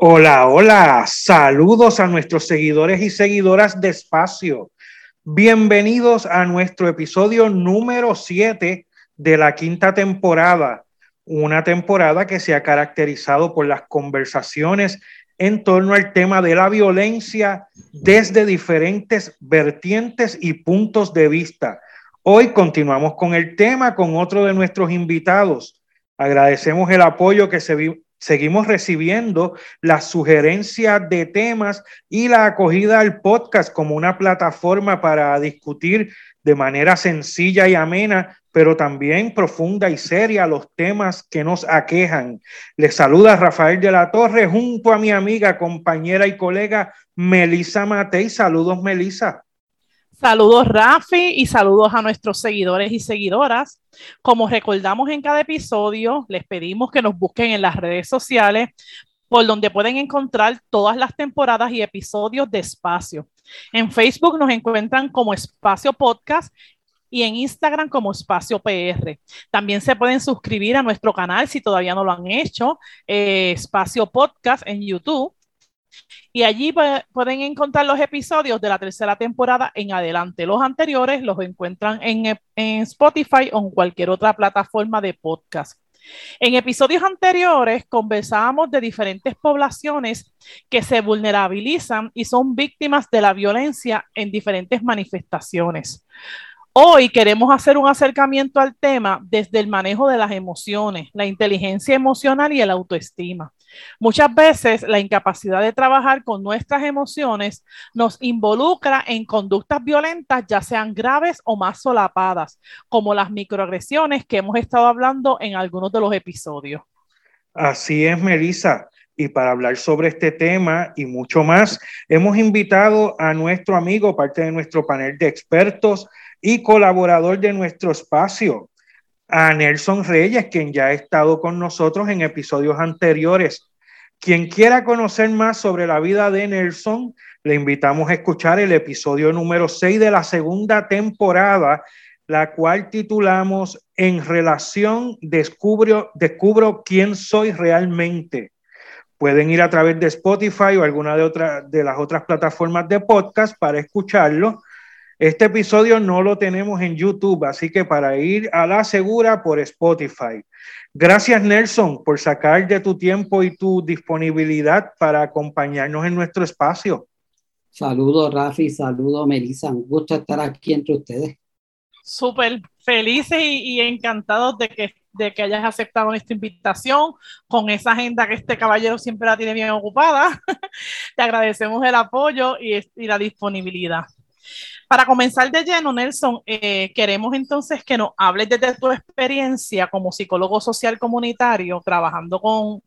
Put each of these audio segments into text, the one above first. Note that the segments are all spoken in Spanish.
Hola, hola, saludos a nuestros seguidores y seguidoras de Espacio. Bienvenidos a nuestro episodio número 7 de la quinta temporada, una temporada que se ha caracterizado por las conversaciones en torno al tema de la violencia desde diferentes vertientes y puntos de vista. Hoy continuamos con el tema con otro de nuestros invitados. Agradecemos el apoyo que se, Seguimos recibiendo las sugerencias de temas y la acogida al podcast como una plataforma para discutir de manera sencilla y amena, pero también profunda y seria los temas que nos aquejan. Les saluda Rafael de la Torre junto a mi amiga, compañera y colega Melisa Matei. Saludos, Melisa. Saludos Rafi y saludos a nuestros seguidores y seguidoras. Como recordamos en cada episodio, les pedimos que nos busquen en las redes sociales por donde pueden encontrar todas las temporadas y episodios de Espacio. En Facebook nos encuentran como Espacio Podcast y en Instagram como Espacio PR. También se pueden suscribir a nuestro canal si todavía no lo han hecho, eh, Espacio Podcast en YouTube y allí pueden encontrar los episodios de la tercera temporada en adelante. Los anteriores los encuentran en, Spotify o en cualquier otra plataforma de podcast. En episodios anteriores conversábamos de diferentes poblaciones que se vulnerabilizan y son víctimas de la violencia en diferentes manifestaciones. Hoy queremos hacer un acercamiento al tema desde el manejo de las emociones, la inteligencia emocional y el autoestima. Muchas veces la incapacidad de trabajar con nuestras emociones nos involucra en conductas violentas, ya sean graves o más solapadas, como las microagresiones que hemos estado hablando en algunos de los episodios. Así es, Melissa. Y para hablar sobre este tema y mucho más, hemos invitado a nuestro amigo, parte de nuestro panel de expertos y colaborador de nuestro espacio, a Nelson Reyes, quien ya ha estado con nosotros en episodios anteriores. Quien quiera conocer más sobre la vida de Nelson, le invitamos a escuchar el episodio número 6 de la segunda temporada, la cual titulamos En relación descubro, descubro quién soy realmente. Pueden ir a través de Spotify o alguna de, otra, de las otras plataformas de podcast para escucharlo este episodio no lo tenemos en YouTube, así que para ir a la segura por Spotify. Gracias Nelson por sacar de tu tiempo y tu disponibilidad para acompañarnos en nuestro espacio. Saludos Rafi, saludos Melissa, un gusto estar aquí entre ustedes. Súper felices y, encantados de que, de que hayas aceptado esta invitación con esa agenda que este caballero siempre la tiene bien ocupada. Te agradecemos el apoyo y la disponibilidad. Para comenzar de lleno, Nelson, eh, queremos entonces que nos hables desde tu experiencia como psicólogo social comunitario, trabajando con,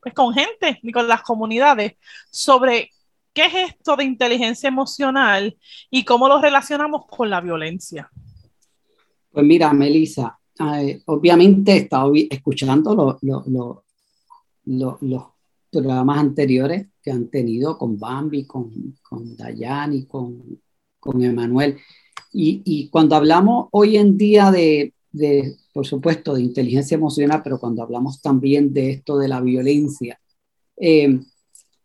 pues, con gente y con las comunidades, sobre qué es esto de inteligencia emocional y cómo lo relacionamos con la violencia. Pues mira, Melissa, eh, obviamente he estado escuchando los programas anteriores que han tenido con Bambi, con, con Dayani, con con Emanuel. Y, cuando hablamos hoy en día de, por supuesto, de inteligencia emocional, pero cuando hablamos también de esto de la violencia, eh,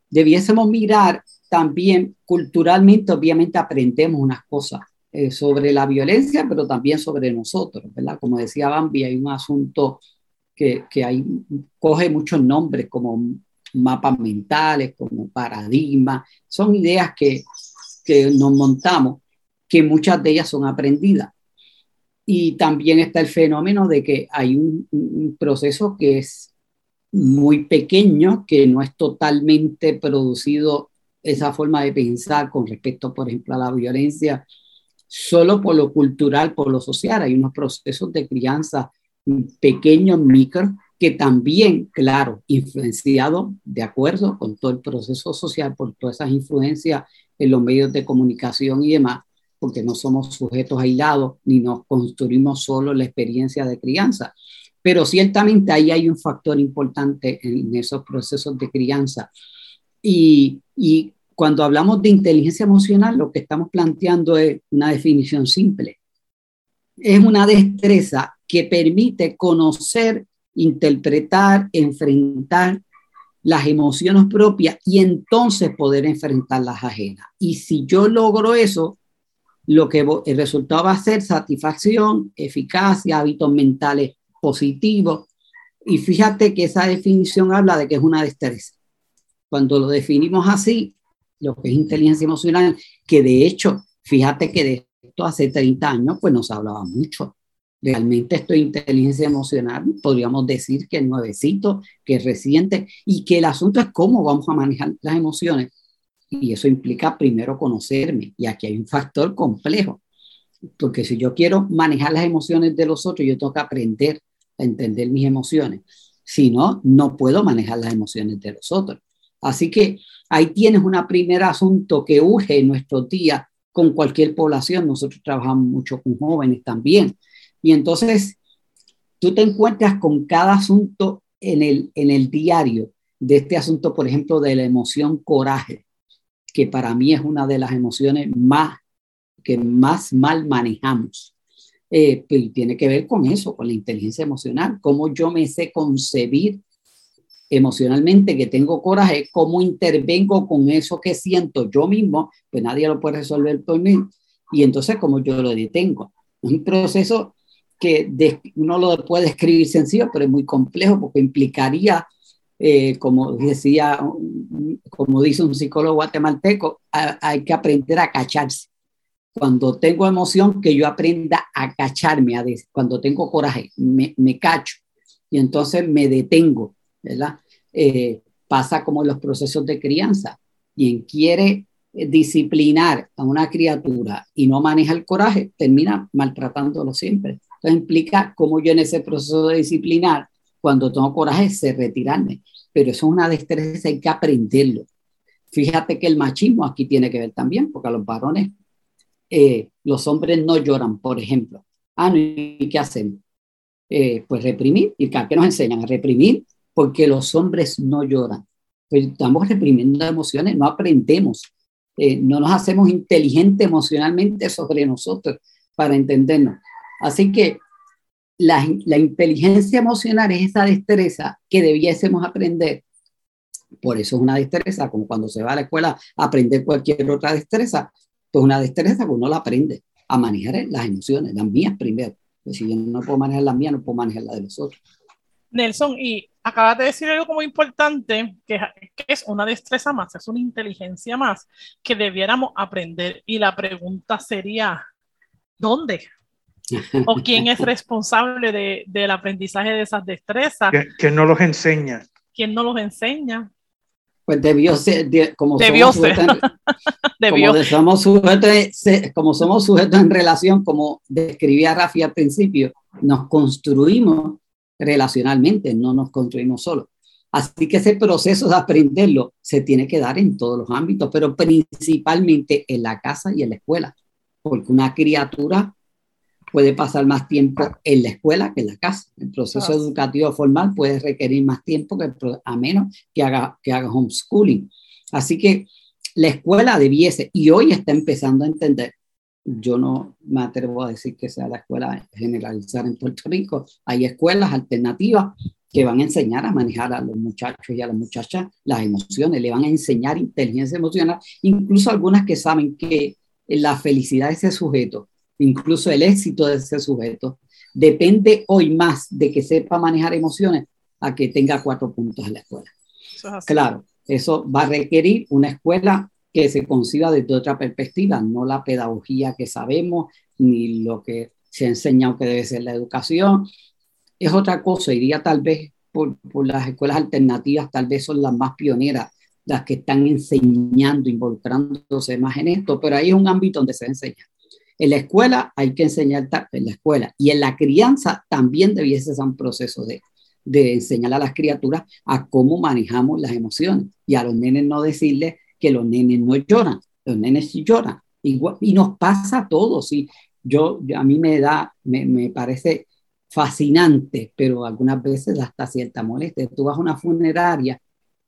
debiésemos mirar también culturalmente, obviamente aprendemos unas cosas eh, sobre la violencia, pero también sobre nosotros, ¿verdad? Como decía Bambi, hay un asunto que, hay, coge muchos nombres como mapas mentales, como paradigmas, son ideas que, que nos montamos, que muchas de ellas son aprendidas. Y también está el fenómeno de que hay un, proceso que es muy pequeño, que no es totalmente producido esa forma de pensar con respecto, por ejemplo, a la violencia, solo por lo cultural, por lo social. Hay unos procesos de crianza pequeños, micro, que también, claro, influenciado de acuerdo con todo el proceso social, por todas esas influencias en los medios de comunicación y demás, porque no somos sujetos aislados ni nos construimos solo la experiencia de crianza. Pero ciertamente ahí hay un factor importante en esos procesos de crianza. Y, cuando hablamos de inteligencia emocional, lo que estamos planteando es una definición simple. Es una destreza que permite conocer, interpretar, enfrentar las emociones propias y entonces poder enfrentar las ajenas. Y si yo logro eso, lo que el resultado va a ser satisfacción, eficacia, hábitos mentales positivos. Y fíjate que esa definición habla de que es una destreza. Cuando lo definimos así, lo que es inteligencia emocional, que de hecho, fíjate que de esto hace 30 años, pues nos hablaba mucho. Realmente esto de inteligencia emocional, podríamos decir que es nuevecito, que es reciente y que el asunto es cómo vamos a manejar las emociones. Y eso implica primero conocerme. Y aquí hay un factor complejo, porque si yo quiero manejar las emociones de los otros, yo tengo que aprender a entender mis emociones. Si no, no puedo manejar las emociones de los otros. Así que ahí tienes un primer asunto que urge en nuestros días con cualquier población. Nosotros trabajamos mucho con jóvenes también. Y entonces tú te encuentras con cada asunto en el, en el diario de este asunto, por ejemplo, de la emoción coraje, que para mí es una de las emociones más que más mal manejamos. Eh, tiene que ver con eso, con la inteligencia emocional, cómo yo me sé concebir emocionalmente, que tengo coraje, cómo intervengo con eso que siento yo mismo, pues nadie lo puede resolver por mí, y entonces cómo yo lo detengo. Un proceso que uno lo puede escribir sencillo, pero es muy complejo porque implicaría, eh, como decía, como dice un psicólogo guatemalteco, hay que aprender a cacharse. Cuando tengo emoción, que yo aprenda a cacharme, a cuando tengo coraje, me, me cacho y entonces me detengo, ¿verdad? Eh, pasa como en los procesos de crianza. Quien quiere eh, disciplinar a una criatura y no maneja el coraje, termina maltratándolo siempre. Entonces implica como yo en ese proceso de disciplinar, cuando tengo coraje, sé retirarme. Pero eso es una destreza, hay que aprenderlo. Fíjate que el machismo aquí tiene que ver también, porque a los varones, eh, los hombres no lloran, por ejemplo. Ah, no, ¿y qué hacemos? pues reprimir. ¿Y qué nos enseñan? A reprimir porque los hombres no lloran. Pues estamos reprimiendo emociones, no aprendemos, eh, no nos hacemos inteligentes emocionalmente sobre nosotros para entendernos. Así que la, inteligencia emocional es esa destreza que debiésemos aprender. Por eso es una destreza, como cuando se va a la escuela a aprender cualquier otra destreza, pues una destreza que uno la aprende a manejar las emociones, las mías primero. Pues si yo no puedo manejar las mías, no puedo manejar las de los otros. Nelson, y acabas de decir algo muy importante, que, es una destreza más, es una inteligencia más que debiéramos aprender. Y la pregunta sería, ¿dónde? ¿O quién es responsable de, del aprendizaje de esas destrezas? ¿Quién no los enseña? ¿Quién no los enseña? Pues debió ser, como debió somos ser. Como, somos sujetos, como somos sujetos en relación, como describía Rafi al principio, nos construimos relacionalmente, no nos construimos solos. Así que ese proceso de aprenderlo se tiene que dar en todos los ámbitos, pero principalmente en la casa y en la escuela, porque una criatura puede pasar más tiempo en la escuela que en la casa. El proceso educativo formal puede requerir más tiempo que a menos que haga, que haga homeschooling. Así que la escuela debiese, y hoy está empezando a entender yo no me atrevo a decir que sea la escuela generalizada en Puerto Rico. Hay escuelas alternativas que van a enseñar a manejar a los muchachos y a las muchachas las emociones, le van a enseñar inteligencia emocional, incluso algunas que saben que la felicidad de ese sujeto, incluso el éxito de ese sujeto, depende hoy más de que sepa manejar emociones a que tenga cuatro puntos en la escuela. claro, eso va a requerir una escuela que se conciba desde otra perspectiva, no la pedagogía que sabemos, ni lo que se ha enseñado que debe ser la educación. Es otra cosa, iría tal vez por, por las escuelas alternativas, tal vez son las más pioneras, las que están enseñando, involucrándose más en esto, pero ahí es un ámbito donde se enseña. En la escuela hay que enseñar en la escuela y en la crianza también debiese ser un proceso de, de enseñar a las criaturas a cómo manejamos las emociones y a los nenes no decirles que los nenes no lloran, los nenes sí lloran. Igual, y nos pasa a todos. Y yo, a mí me da, me, me parece fascinante, pero algunas veces hasta cierta molestia. Tú vas a una funeraria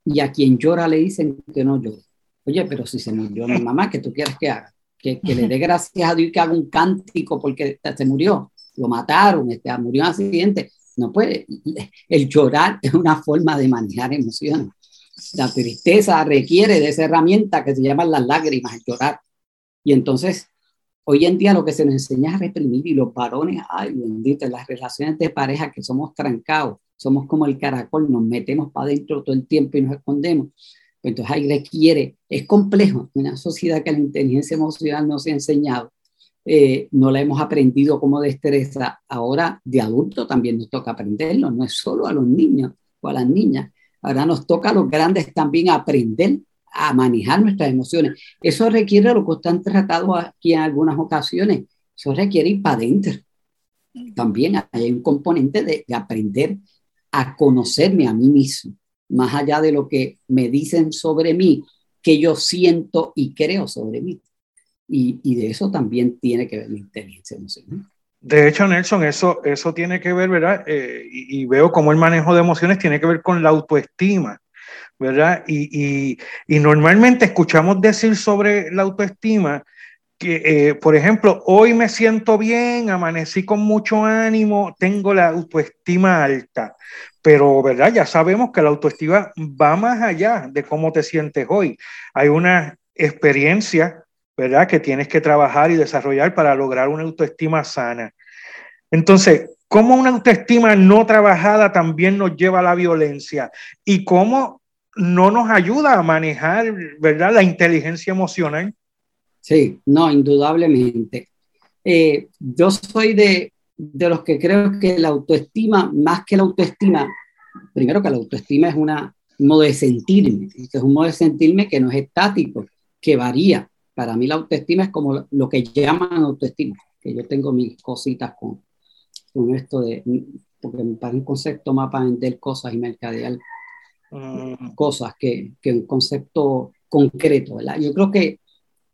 y a quien llora le dicen que no llora. Oye, pero si se murió mi mamá, ¿qué tú quieres que haga? Que, le dé gracias a Dios y que haga un cántico porque se murió, lo mataron, este, murió en accidente. No puede. El llorar es una forma de manejar emociones. La tristeza requiere de esa herramienta que se llama las lágrimas, el llorar. Y entonces Hoy en día lo que se nos enseña es reprimir y los varones, ay, bendito, las relaciones de pareja que somos trancados, somos como el caracol, nos metemos para adentro todo el tiempo y nos escondemos. Entonces ahí requiere, es complejo, una sociedad que la inteligencia emocional no se ha enseñado, eh, no la hemos aprendido como destreza, ahora de adulto también nos toca aprenderlo, no es solo a los niños o a las niñas, ahora nos toca a los grandes también aprender a manejar nuestras emociones. Eso requiere lo que están tratado aquí en algunas ocasiones, eso requiere ir para adentro. También hay un componente de, aprender a conocerme a mí mismo, más allá de lo que me dicen sobre mí, que yo siento y creo sobre mí. Y, y de eso también tiene que ver la inteligencia emocional. De hecho, Nelson, eso, eso tiene que ver, ¿verdad? Eh, y, y, veo cómo el manejo de emociones tiene que ver con la autoestima. ¿verdad? Y, normalmente escuchamos decir sobre la autoestima que, eh, por ejemplo, hoy me siento bien, amanecí con mucho ánimo, tengo la autoestima alta, pero, ¿verdad? Ya sabemos que la autoestima va más allá de cómo te sientes hoy. Hay una experiencia, ¿verdad? Que tienes que trabajar y desarrollar para lograr una autoestima sana. Entonces, ¿cómo una autoestima no trabajada también nos lleva a la violencia? ¿Y cómo no nos ayuda a manejar, ¿verdad? La inteligencia emocional. Sí, no, indudablemente. Eh, yo soy de, de los que creo que la autoestima, más que la autoestima, primero que la autoestima es una, un modo de sentirme, es un modo de sentirme que no es estático, que varía. Para mí la autoestima es como lo que llaman autoestima, que yo tengo mis cositas con, con esto de, porque me parece un concepto más para vender cosas y mercadear Mm. cosas que, que, un concepto concreto, ¿verdad? Yo creo que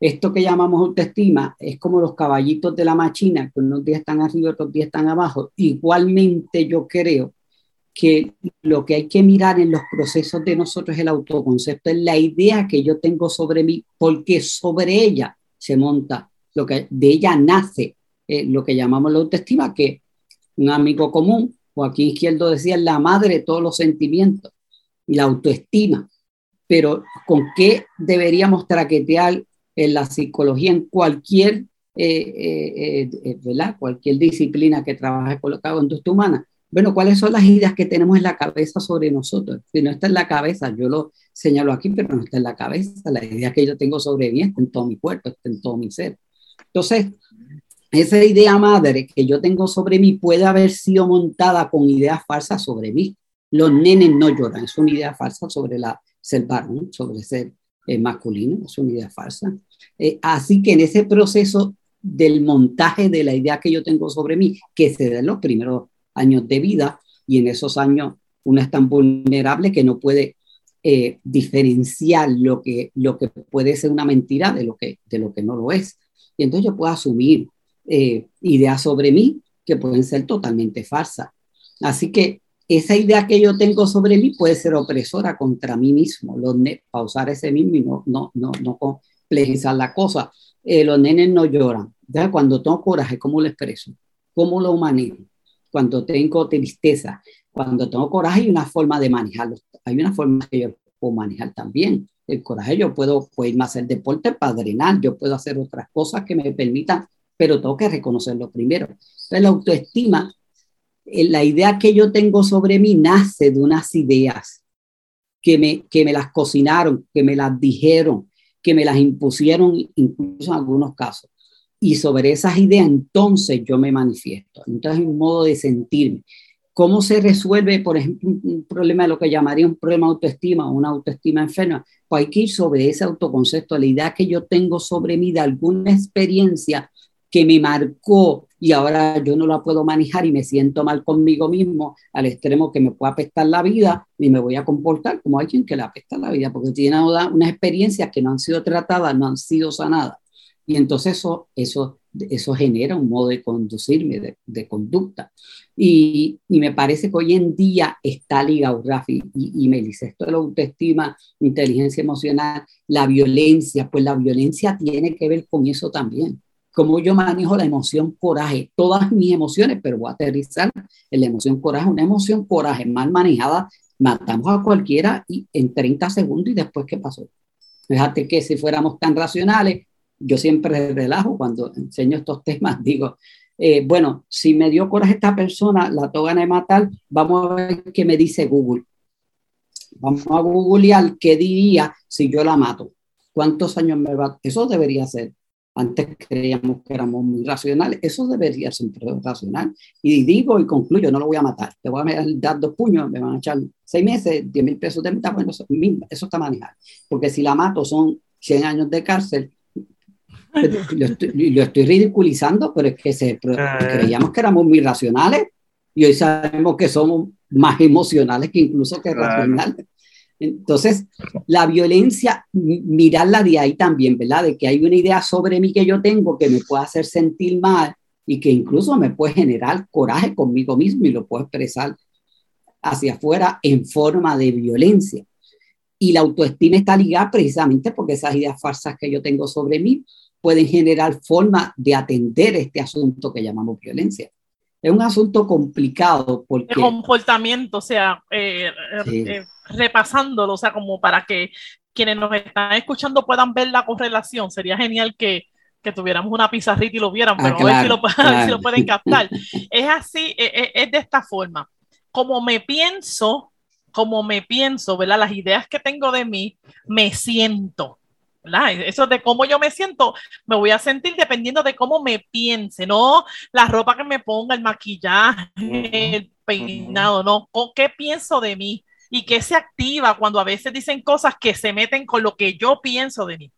esto que llamamos autoestima es como los caballitos de la machina, que unos días están arriba, otros días están abajo. Igualmente yo creo que lo que hay que mirar en los procesos de nosotros es el autoconcepto, es la idea que yo tengo sobre mí, porque sobre ella se monta, lo que de ella nace eh, lo que llamamos la autoestima, que un amigo común, Joaquín Izquierdo decía, la madre de todos los sentimientos la autoestima. Pero ¿con qué deberíamos traquetear en la psicología en cualquier, eh, eh, eh, ¿verdad? cualquier disciplina que trabaje con la conducta humana? Bueno, ¿cuáles son las ideas que tenemos en la cabeza sobre nosotros? Si no está en la cabeza, yo lo señalo aquí, pero no está en la cabeza. La idea que yo tengo sobre mí está en todo mi cuerpo, está en todo mi ser. Entonces, esa idea madre que yo tengo sobre mí puede haber sido montada con ideas falsas sobre mí los nenes no lloran. Es una idea falsa sobre la, ser varón, sobre ser eh, masculino, es una idea falsa. Eh, así que en ese proceso del montaje de la idea que yo tengo sobre mí, que se da en los primeros años de vida, y en esos años uno es tan vulnerable que no puede eh, diferenciar lo que, lo que puede ser una mentira de lo que, de lo que no lo es. Y entonces yo puedo asumir ideas sobre mí que pueden ser totalmente falsas. Así que esa idea que yo tengo sobre mí puede ser opresora contra mí mismo. Los pausar ese mismo y no, no, no, no complejizar la cosa. Eh, los nenes no lloran. ¿Ya? Cuando tengo coraje, ¿cómo lo expreso? ¿Cómo lo manejo? Cuando tengo tristeza, cuando tengo coraje hay una forma de manejarlo. Hay una forma que yo puedo manejar también. El coraje yo puedo, puedo irme a hacer deporte para drenar, yo puedo hacer otras cosas que me permitan, pero tengo que reconocerlo primero. Entonces la autoestima la idea que yo tengo sobre mí nace de unas ideas que me, que me las cocinaron, que me las dijeron, que me las impusieron, incluso en algunos casos. Y sobre esas ideas entonces yo me manifiesto. Entonces es un modo de sentirme. ¿Cómo se resuelve, por ejemplo, un problema de lo que llamaría un problema de autoestima o una autoestima enferma? Pues hay que ir sobre ese autoconcepto, la idea que yo tengo sobre mí de alguna experiencia que me marcó y ahora yo no la puedo manejar y me siento mal conmigo mismo al extremo que me puede apestar la vida y me voy a comportar como alguien que le apesta la vida porque tiene unas experiencias que no han sido tratadas, no han sido sanadas. Y entonces eso, eso, eso genera un modo de conducirme, de, de conducta. Y, y, me parece que hoy en día está ligado, Rafi, y, y me dice esto de la autoestima, inteligencia emocional, la violencia, pues la violencia tiene que ver con eso también cómo yo manejo la emoción coraje, todas mis emociones, pero voy a aterrizar en la emoción coraje, una emoción coraje mal manejada, matamos a cualquiera y en 30 segundos y después qué pasó. Fíjate que si fuéramos tan racionales, yo siempre relajo cuando enseño estos temas, digo, eh, bueno, si me dio coraje esta persona, la toga de matar, vamos a ver qué me dice Google. Vamos a googlear qué diría si yo la mato. ¿Cuántos años me va? Eso debería ser antes creíamos que éramos muy racionales. Eso debería ser racional. Y digo y concluyo, no lo voy a matar. Te voy a dar dos puños, me van a echar seis meses, diez mil pesos de mitad. Bueno, eso, eso está manejado. Porque si la mato son 100 años de cárcel. Lo estoy, lo estoy ridiculizando, pero es que se, creíamos que éramos muy racionales y hoy sabemos que somos más emocionales que incluso que racionales. Entonces, la violencia, mirarla de ahí también, ¿verdad? De que hay una idea sobre mí que yo tengo que me puede hacer sentir mal y que incluso me puede generar coraje conmigo mismo y lo puedo expresar hacia afuera en forma de violencia. Y la autoestima está ligada precisamente porque esas ideas falsas que yo tengo sobre mí pueden generar forma de atender este asunto que llamamos violencia. Es un asunto complicado porque... El comportamiento, o sea, eh, eh, repasándolo, o sea, como para que quienes nos están escuchando puedan ver la correlación. Sería genial que, que tuviéramos una pizarrita y lo vieran, pero a, ver si lo, si lo, pueden captar. es así, es, e, es, de esta forma. Como me pienso, como me pienso, ¿verdad? Las ideas que tengo de mí, me siento. ¿verdad? Eso de cómo yo me siento, me voy a sentir dependiendo de cómo me piense, no la ropa que me ponga, el maquillaje, el peinado, no, ¿qué pienso de mí? Y que se activa cuando a veces dicen cosas que se meten con lo que yo pienso de mí.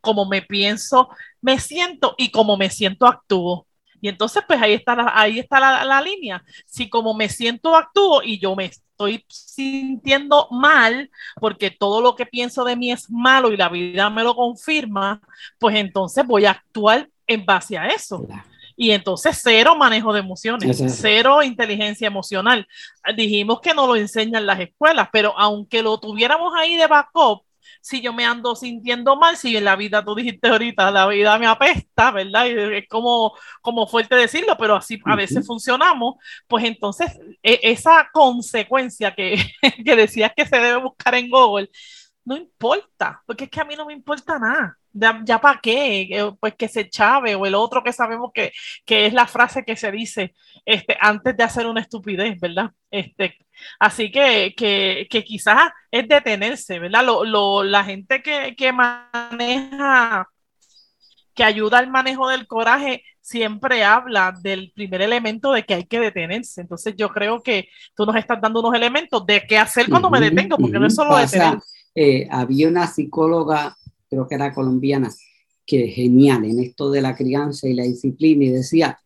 Como me pienso, me siento y como me siento, actúo. Y entonces, pues ahí está, la, ahí está la, la línea. Si como me siento, actúo y yo me estoy sintiendo mal porque todo lo que pienso de mí es malo y la vida me lo confirma, pues entonces voy a actuar en base a eso. Y entonces cero manejo de emociones, cero inteligencia emocional. Dijimos que no lo enseñan las escuelas, pero aunque lo tuviéramos ahí de backup, si yo me ando sintiendo mal, si en la vida, tú dijiste ahorita, la vida me apesta, ¿verdad? Y es como, como fuerte decirlo, pero así a veces funcionamos, pues entonces e, esa consecuencia que, que decías que se debe buscar en Google, no importa, porque es que a mí no me importa nada. Ya, para qué, eh, pues que se chave o el otro que sabemos que, que, es la frase que se dice este, antes de hacer una estupidez, ¿verdad? Este, así que, que, que quizás es detenerse, ¿verdad? Lo, lo, la gente que, que maneja, que ayuda al manejo del coraje, siempre habla del primer elemento de que hay que detenerse. Entonces yo creo que tú nos estás dando unos elementos de qué hacer cuando me detengo, porque no es solo detener. Eh, había una psicóloga, creo que era colombiana, que genial en esto de la crianza y la disciplina y decía,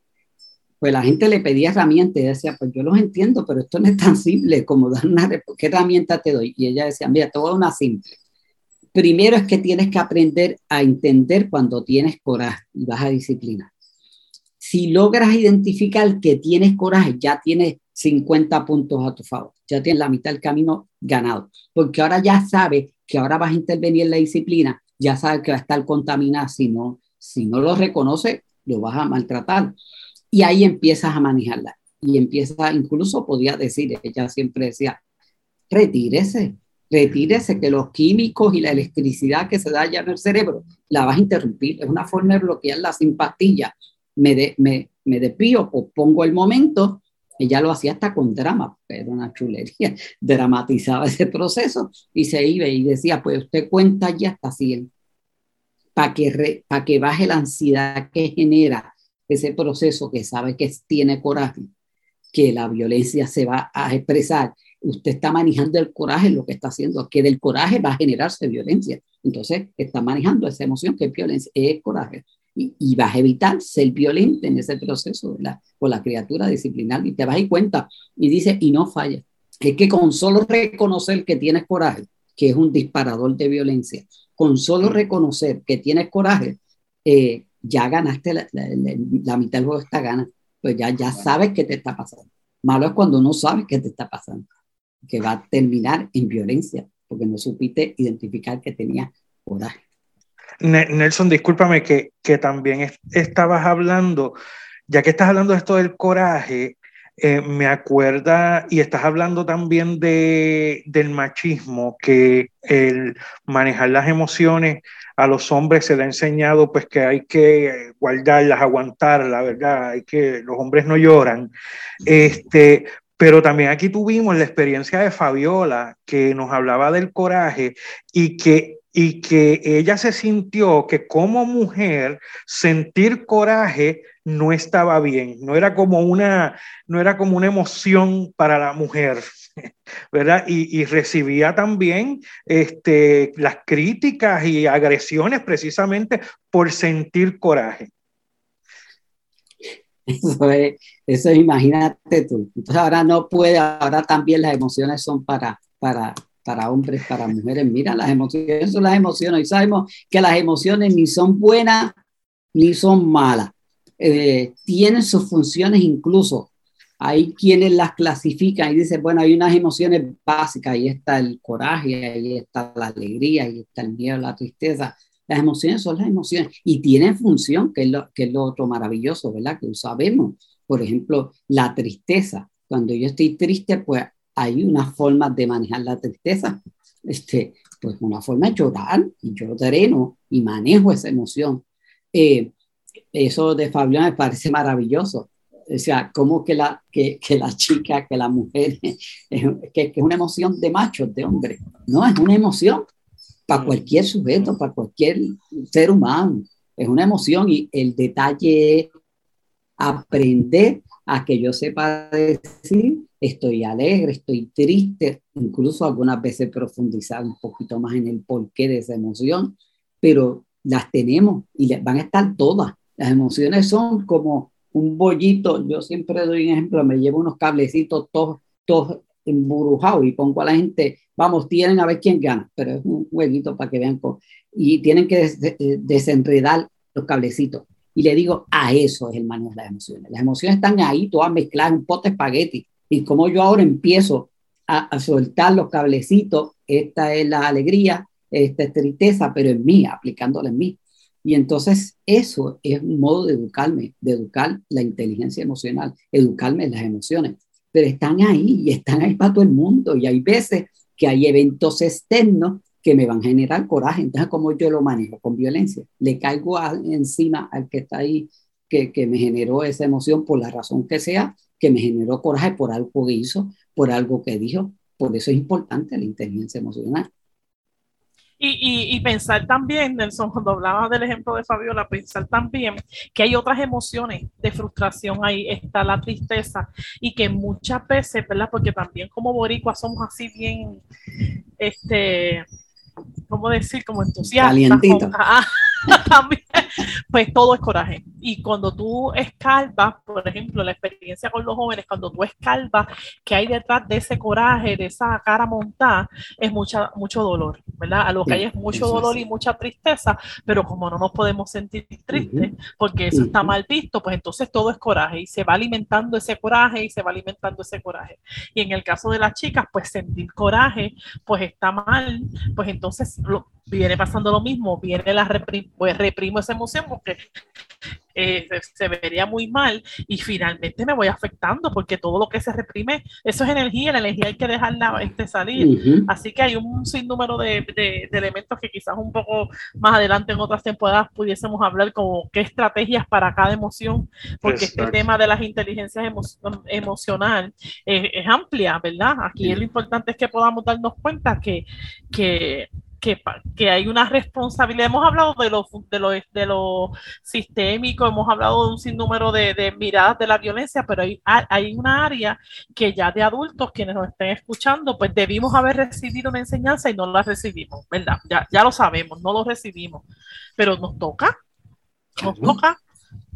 pues la gente le pedía herramientas y decía, pues yo los entiendo, pero esto no es tan simple como dar una, ¿qué herramienta te doy? Y ella decía, mira, te voy a una simple. Primero es que tienes que aprender a entender cuando tienes coraje y vas a disciplinar. Si logras identificar que tienes coraje, ya tienes 50 puntos a tu favor. Ya tienes la mitad del camino ganado, porque ahora ya sabes que ahora vas a intervenir en la disciplina, ya sabes que va a estar contaminada, si no, si no lo reconoce, lo vas a maltratar. Y ahí empiezas a manejarla. Y empieza, incluso podía decir, ella siempre decía, retírese, retírese, que los químicos y la electricidad que se da ya en el cerebro la vas a interrumpir. Es una forma de bloquearla sin pastilla. Me, de, me, me despío, pongo el momento ella lo hacía hasta con drama, pero una chulería. Dramatizaba ese proceso y se iba y decía, pues usted cuenta ya hasta 100 para que, para que baje la ansiedad que genera ese proceso que sabe que tiene coraje, que la violencia se va a expresar. Usted está manejando el coraje, lo que está haciendo, que del coraje va a generarse violencia. Entonces, está manejando esa emoción que es violencia, es coraje. Y, vas a evitar ser violento en ese proceso con la criatura disciplinar y te vas dar cuenta y dice, y no falla. Es que con solo reconocer que tienes coraje, que es un disparador de violencia, con solo reconocer que tienes coraje, eh, ya ganaste la, mitad del juego está gana, pues ya, ya sabes qué te está pasando. Malo es cuando no sabes qué te está pasando, que va a terminar en violencia, porque no supiste identificar que tenía coraje. Nelson, discúlpame que, que también estabas hablando, ya que estás hablando de esto del coraje, eh, me acuerda, y estás hablando también de, del machismo, que el manejar las emociones a los hombres se le ha enseñado pues que hay que guardarlas, aguantarlas, ¿verdad? Hay que, los hombres no lloran. Este, pero también aquí tuvimos la experiencia de Fabiola, que nos hablaba del coraje y que y que ella se sintió que como mujer sentir coraje no estaba bien, no era como una, no era como una emoción para la mujer, ¿verdad? Y, recibía también este, las críticas y agresiones precisamente por sentir coraje. Eso es, eso imagínate tú. Entonces ahora no puede, ahora también las emociones son para, para, para hombres, para mujeres. Mira, las emociones son las emociones y sabemos que las emociones ni son buenas ni son malas. Eh, tienen sus funciones incluso. Hay quienes las clasifican y dicen, bueno, hay unas emociones básicas, ahí está el coraje, ahí está la alegría, ahí está el miedo, la tristeza. Las emociones son las emociones y tienen función, que es lo, que es lo otro maravilloso, ¿verdad? Que sabemos. Por ejemplo, la tristeza. Cuando yo estoy triste, pues hay una forma de manejar la tristeza. Este, pues una forma de llorar, y yo dreno y manejo esa emoción. Eh, eso de Fabián me parece maravilloso. O sea, como que la, que, que la chica, que la mujer, que, que, es una emoción de machos, de hombre. No, es una emoción para cualquier sujeto, para cualquier ser humano. Es una emoción y el detalle es aprender a que yo sepa decir estoy alegre, estoy triste, incluso algunas veces profundizar un poquito más en el porqué de esa emoción, pero las tenemos y van a estar todas. Las emociones son como un bollito, yo siempre doy un ejemplo, me llevo unos cablecitos todos, todos emburujados y pongo a la gente, vamos, tienen a ver quién gana, pero es un jueguito para que vean, y tienen que desenredar los cablecitos. Y le digo, a eso es el manejo de las emociones. Las emociones están ahí, todas mezcladas en un pote espagueti. Y como yo ahora empiezo a, soltar los cablecitos, esta es la alegría, esta es tristeza, pero en mí, aplicándola en mí. Y entonces eso es un modo de educarme, de educar la inteligencia emocional, educarme en las emociones. Pero están ahí y están ahí para todo el mundo. Y hay veces que hay eventos externos que me van a generar coraje. Entonces, ¿cómo yo lo manejo? Con violencia. Le caigo encima al que está ahí, que, que me generó esa emoción por la razón que sea, que me generó coraje por algo que hizo, por algo que dijo. Por eso es importante la inteligencia emocional. Y, y, pensar también, Nelson, cuando hablaba del ejemplo de Fabiola, pensar también que hay otras emociones de frustración ahí, está la tristeza, y que muchas veces, ¿verdad? Porque también como boricuas somos así bien, este, ¿cómo decir? Como entusiastas. también, pues todo es coraje. Y cuando tú escalvas, por ejemplo, la experiencia con los jóvenes, cuando tú escalvas, que hay detrás de ese coraje, de esa cara montada, es mucha, mucho dolor, ¿verdad? A lo que hay es mucho dolor y mucha tristeza, pero como no nos podemos sentir tristes, porque eso está mal visto, pues entonces todo es coraje y se va alimentando ese coraje y se va alimentando ese coraje. Y en el caso de las chicas, pues sentir coraje, pues está mal, pues entonces lo, viene pasando lo mismo, viene la pues reprimo esa emoción porque eh, se, vería muy mal y finalmente me voy afectando porque todo lo que se reprime, eso es energía, la energía hay que dejarla este, salir. Así que hay un sinnúmero de, de, elementos que quizás un poco más adelante en otras temporadas pudiésemos hablar como qué estrategias para cada emoción, porque este tema de las inteligencias emocional es amplia, ¿verdad? Aquí lo importante es que podamos darnos cuenta que, que que, hay una responsabilidad. Hemos hablado de lo, de lo, de lo sistémico, hemos hablado de un sinnúmero de, de miradas de la violencia, pero hay, hay una área que ya de adultos, quienes nos estén escuchando, pues debimos haber recibido una enseñanza y no la recibimos, ¿verdad? Ya, ya lo sabemos, no lo recibimos, pero nos toca nos toca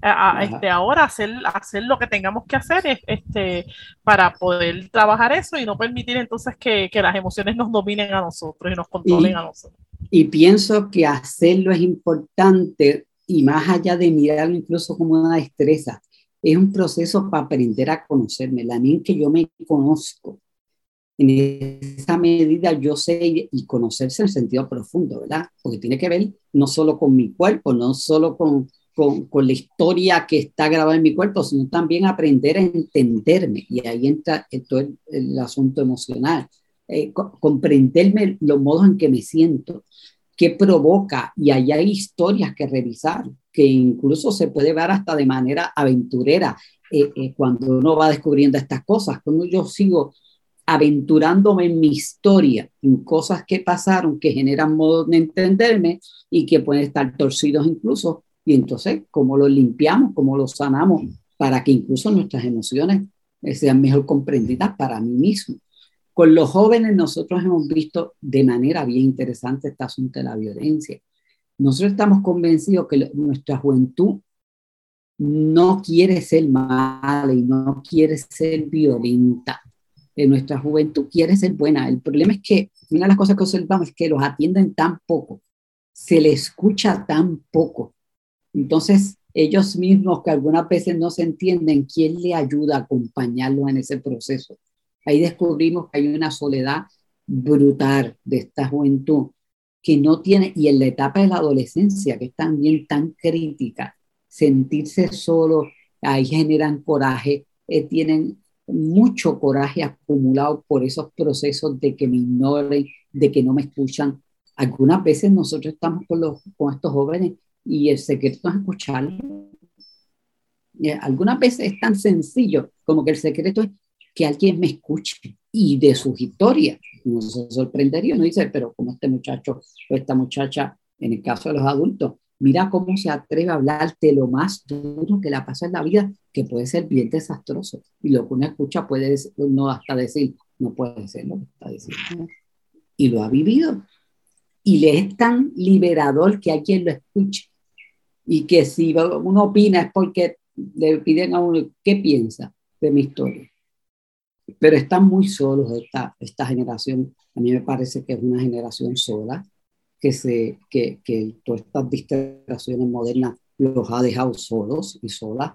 a, este, ahora hacer, hacer lo que tengamos que hacer este, para poder trabajar eso y no permitir entonces que, que las emociones nos dominen a nosotros y nos controlen a nosotros. Y pienso que hacerlo es importante y más allá de mirarlo incluso como una destreza, es un proceso para aprender a conocerme, la en que yo me conozco. En esa medida yo sé y conocerse en sentido profundo, ¿verdad? Porque tiene que ver no solo con mi cuerpo, no solo con con, la historia que está grabada en mi cuerpo, sino también aprender a entenderme. Y ahí entra todo el, asunto emocional. Eh, comprenderme los modos en que me siento, qué provoca. Y ahí hay historias que revisar, que incluso se puede ver hasta de manera aventurera eh, eh, cuando uno va descubriendo estas cosas. Cuando yo sigo aventurándome en mi historia, en cosas que pasaron, que generan modos de entenderme y que pueden estar torcidos incluso, y entonces, ¿cómo lo limpiamos? ¿Cómo lo sanamos? Para que incluso nuestras emociones eh, sean mejor comprendidas para mí mismo. Con los jóvenes nosotros hemos visto de manera bien interesante este asunto de la violencia. Nosotros estamos convencidos que nuestra juventud no quiere ser mala y no quiere ser violenta. En nuestra juventud quiere ser buena. El problema es que una de las cosas que observamos es que los atienden tan poco, se les escucha tan poco, entonces, ellos mismos que algunas veces no se entienden, ¿quién le ayuda a acompañarlos en ese proceso? Ahí descubrimos que hay una soledad brutal de esta juventud que no tiene, y en la etapa de la adolescencia, que es también tan crítica, sentirse solo, ahí generan coraje, eh, tienen mucho coraje acumulado por esos procesos de que me ignoren, de que no me escuchan. Algunas veces nosotros estamos con, los, con estos jóvenes y el secreto es escucharlo. Algunas veces es tan sencillo como que el secreto es que alguien me escuche y de sus historias. no se sorprendería, uno dice, pero como este muchacho o esta muchacha, en el caso de los adultos, mira cómo se atreve a hablarte lo más duro que le pasa en la vida, que puede ser bien desastroso. Y lo que uno escucha puede no hasta decir, no puede ser lo que está diciendo. Y lo ha vivido. Y le es tan liberador que alguien lo escuche y que si uno opina es porque le piden a uno qué piensa de mi historia. Pero están muy solos esta, esta generación. A mí me parece que es una generación sola, que, se, que, que todas estas distracciones modernas los ha dejado solos y solas.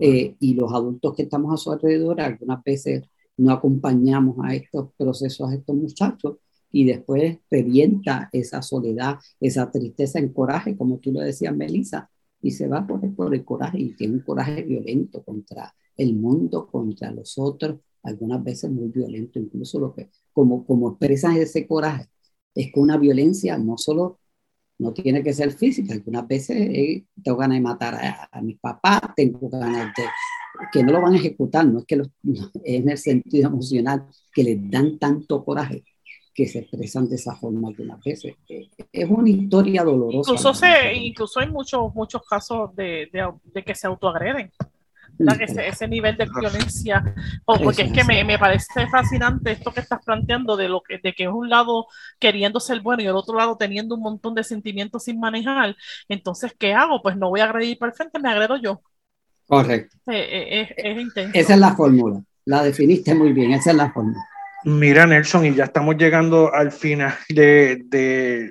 Eh, y los adultos que estamos a su alrededor, algunas veces no acompañamos a estos procesos, a estos muchachos, y después revienta esa soledad, esa tristeza en coraje, como tú lo decías, Melissa, y se va por el, por el coraje y tiene un coraje violento contra el mundo, contra los otros, algunas veces muy violento, incluso lo que, como, como expresan ese coraje, es que una violencia no solo no tiene que ser física, algunas veces eh, tengo ganas de matar a, a, mis papás, tengo ganas de que no lo van a ejecutar, no es que los, es en el sentido emocional que les dan tanto coraje que se expresan de esa forma algunas veces. Eh, es una historia dolorosa. Incluso, se, incluso hay muchos, muchos casos de, de, que se autoagreden. Ese, ese, nivel de violencia, porque es que me, me, parece fascinante esto que estás planteando de lo que, de que es un lado queriendo ser bueno y el otro lado teniendo un montón de sentimientos sin manejar. Entonces, ¿qué hago? Pues no voy a agredir para el frente, me agredo yo. Correcto. Eh, es, es intenso. Esa es la fórmula, la definiste muy bien, esa es la fórmula. Mira, Nelson, y ya estamos llegando al final de, de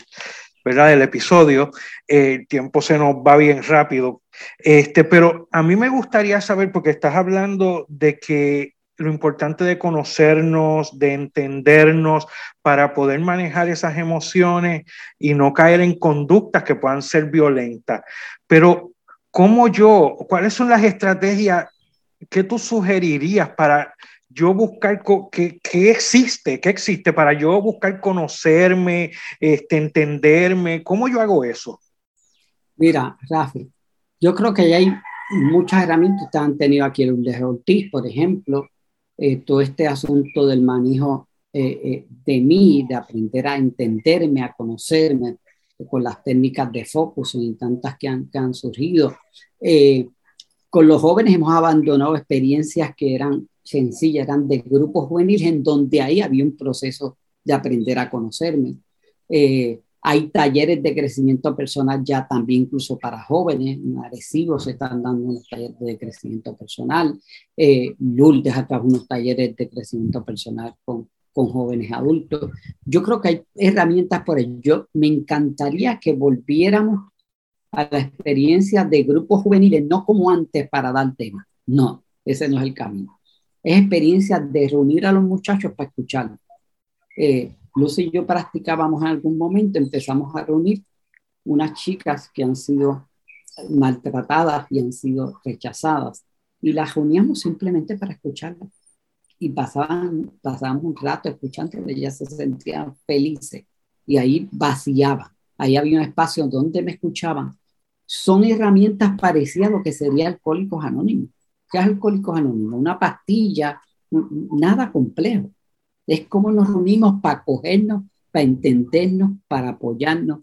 ¿verdad? del episodio. el tiempo se nos va bien rápido. Este, pero a mí me gustaría saber, porque estás hablando de que lo importante de conocernos, de entendernos, para poder manejar esas emociones y no caer en conductas que puedan ser violentas. Pero, ¿cómo yo, cuáles son las estrategias que tú sugerirías para yo buscar qué, existe, qué existe para yo buscar conocerme, este, entenderme, ¿cómo yo hago eso? Mira, Rafi, yo creo que hay muchas herramientas que han tenido aquí el de Ortiz, por ejemplo, eh, todo este asunto del manejo eh, eh, de mí, de aprender a entenderme, a conocerme, con las técnicas de focus y tantas que han, que han surgido. con los jóvenes hemos abandonado experiencias que eran sencilla, eran de grupos juveniles en donde ahí había un proceso de aprender a conocerme. Eh, Hay talleres de crecimiento personal ya también incluso para jóvenes. En Arecibo se están dando unos talleres de crecimiento personal. Eh, Lourdes acá unos talleres de crecimiento personal con, con jóvenes adultos. Yo creo que hay herramientas por ello. Yo me encantaría que volviéramos a la experiencia de grupos juveniles, no como antes para dar temas. No, ese no es el camino. Es experiencia de reunir a los muchachos para escucharlos. Eh, Lucy y yo practicábamos en algún momento, empezamos a reunir unas chicas que han sido maltratadas y han sido rechazadas y las reuníamos simplemente para escucharlas y pasaban, pasábamos un rato escuchando, ellas se sentían felices y ahí vaciaban, ahí había un espacio donde me escuchaban. Son herramientas parecidas a lo que sería Alcohólicos Anónimos. ¿Qué es Alcohólicos Anónimos? Una pastilla, nada complejo. Es como nos reunimos para cogernos, para entendernos, para apoyarnos.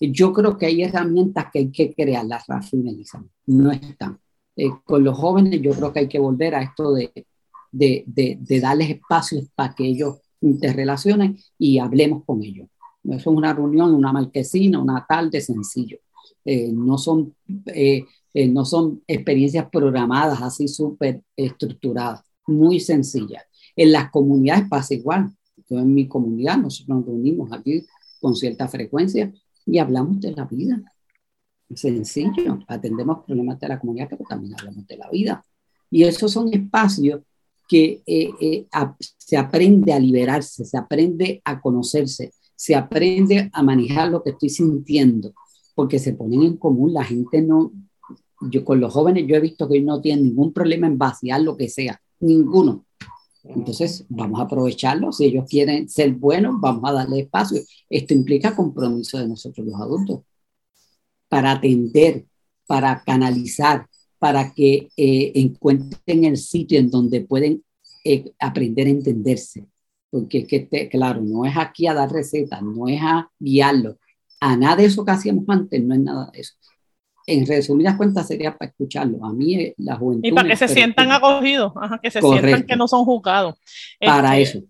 Yo creo que hay herramientas que hay que crear, las Rafa no están. Eh, con los jóvenes yo creo que hay que volver a esto de, de, de, darles espacios para que ellos interrelacionen y hablemos con ellos. Eso es una reunión, una marquesina, una tarde sencillo. Eh, no, son, eh, no son experiencias programadas así súper estructuradas, muy sencillas. En las comunidades pasa igual. Yo en mi comunidad nosotros nos reunimos aquí con cierta frecuencia y hablamos de la vida. Sencillo, atendemos problemas de la comunidad, pero también hablamos de la vida. Y esos son espacios que eh, eh, se aprende a liberarse, se aprende a conocerse, se aprende a manejar lo que estoy sintiendo, porque se ponen en común, la gente no, yo con los jóvenes yo he visto que no tienen ningún problema en vaciar lo que sea, ninguno. Entonces, vamos a aprovecharlo. Si ellos quieren ser buenos, vamos a darle espacio. Esto implica compromiso de nosotros los adultos para atender, para canalizar, para que eh, encuentren el sitio en donde pueden eh, aprender a entenderse. Porque es que, claro, no es aquí a dar recetas, no es a guiarlo. A nada de eso que hacíamos antes, no es nada de eso en resumidas cuentas sería para escucharlo. A mí eh, la juventud... Y para que se sientan acogidos, que se sientan que no son juzgados. Para este, eso.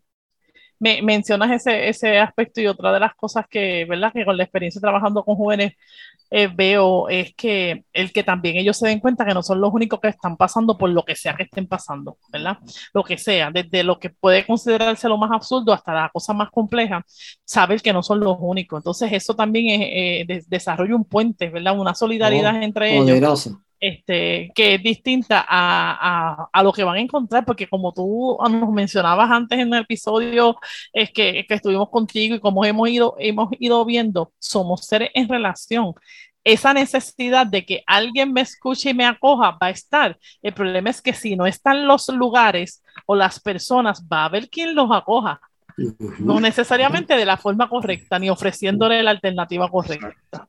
Me, mencionas ese, ese aspecto y otra de las cosas que, ¿verdad? Que con la experiencia trabajando con jóvenes eh, veo es que el que también ellos se den cuenta que no son los únicos que están pasando por lo que sea que estén pasando, ¿verdad? Lo que sea, desde lo que puede considerarse lo más absurdo hasta la cosa más compleja, saber que no son los únicos. Entonces eso también es, eh, desarrolla un puente, ¿verdad? Una solidaridad oh, entre ellos este, que es distinta a, a, lo que van a encontrar, porque como tú nos mencionabas antes en el episodio es que, que, estuvimos contigo y como hemos ido, hemos ido viendo, somos seres en relación. Esa necesidad de que alguien me escuche y me acoja va a estar. El problema es que si no están los lugares o las personas, va a haber quien los acoja. No necesariamente de la forma correcta, ni ofreciéndole la alternativa correcta.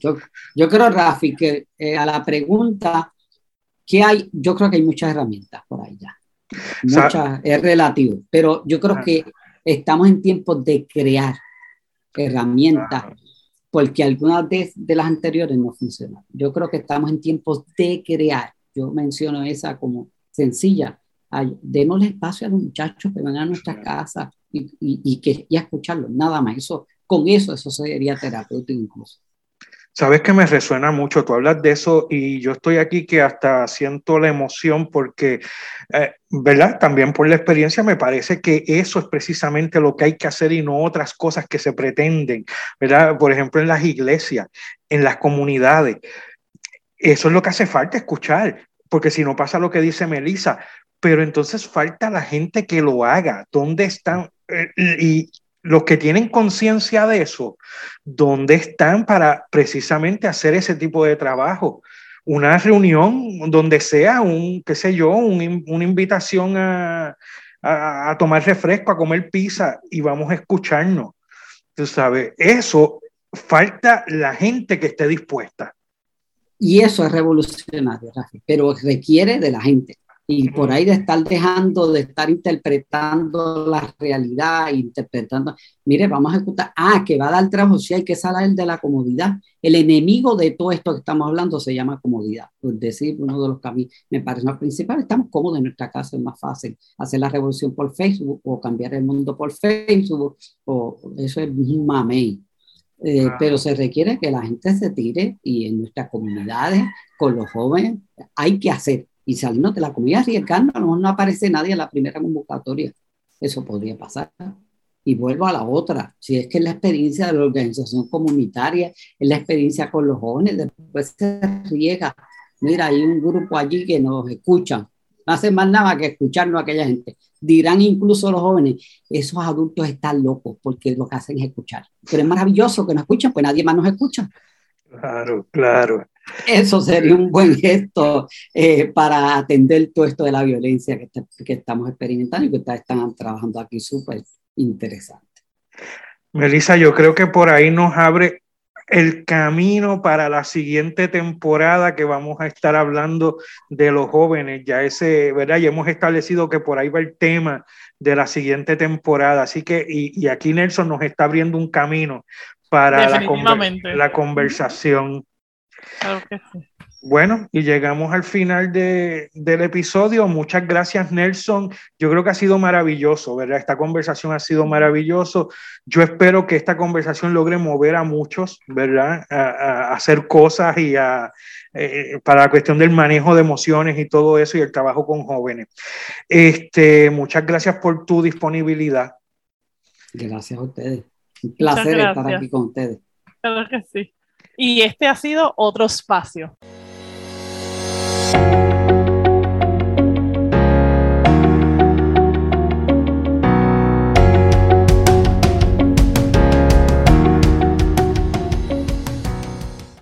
Yo, yo creo, Rafi, que eh, a la pregunta que hay, yo creo que hay muchas herramientas por ahí ya. Muchas, es relativo, pero yo creo que estamos en tiempos de crear herramientas, porque algunas de, de las anteriores no funcionan. Yo creo que estamos en tiempos de crear. Yo menciono esa como sencilla. Démosle espacio a los muchachos que van a nuestra casa y, y, y, que, y a escucharlos, nada más. Eso con eso, eso sería terapéutico incluso. Sabes que me resuena mucho, tú hablas de eso y yo estoy aquí que hasta siento la emoción porque, eh, ¿verdad? También por la experiencia me parece que eso es precisamente lo que hay que hacer y no otras cosas que se pretenden, ¿verdad? Por ejemplo, en las iglesias, en las comunidades. Eso es lo que hace falta escuchar, porque si no pasa lo que dice Melissa, pero entonces falta la gente que lo haga. ¿Dónde están? Eh, y los que tienen conciencia de eso, ¿dónde están para precisamente hacer ese tipo de trabajo? Una reunión donde sea un, qué sé yo, una invitación a, a, tomar refresco, a comer pizza y vamos a escucharnos. Tú sabes, eso falta la gente que esté dispuesta. Y eso es revolucionario, pero requiere de la gente y por ahí de estar dejando, de estar interpretando la realidad, interpretando, mire, vamos a ejecutar, ah, que va a dar trabajo, sí hay que salir de la comodidad. El enemigo de todo esto que estamos hablando se llama comodidad, por decir uno de los caminos, me parece más principal, estamos cómodos en nuestra casa, es más fácil hacer la revolución por Facebook o cambiar el mundo por Facebook, o eso es un mamey. Eh, pero se requiere que la gente se tire y en nuestras comunidades, con los jóvenes, hay que hacer. Y salirnos de la comunidad arriesgando, a lo mejor no aparece nadie en la primera convocatoria. Eso podría pasar. Y vuelvo a la otra. Si es que es la experiencia de la organización comunitaria, es la experiencia con los jóvenes, después se riega. Mira, hay un grupo allí que nos escuchan. No hacen más nada que escucharnos a aquella gente dirán incluso los jóvenes, esos adultos están locos porque lo que hacen es escuchar. Pero es maravilloso que nos escuchen, pues nadie más nos escucha. Claro, claro. Eso sería un buen gesto eh, para atender todo esto de la violencia que, que estamos experimentando y que ustedes están trabajando aquí súper interesante. Melissa, yo creo que por ahí nos abre el camino para la siguiente temporada que vamos a estar hablando de los jóvenes. Ya ese, ¿verdad? Ya hemos establecido que por ahí va el tema de la siguiente temporada. Así que, y, y aquí Nelson nos está abriendo un camino para la, conver la, conversación. Claro que sí. Bueno, y llegamos al final de, del episodio. Muchas gracias, Nelson. Yo creo que ha sido maravilloso, ¿verdad? Esta conversación ha sido maravilloso. Yo espero que esta conversación logre mover a muchos, ¿verdad? A, hacer cosas y a, eh, para la cuestión del manejo de emociones y todo eso y el trabajo con jóvenes. Este, muchas gracias por tu disponibilidad. Gracias a ustedes. Un placer estar aquí con ustedes. Claro que sí. Y este ha sido otro espacio.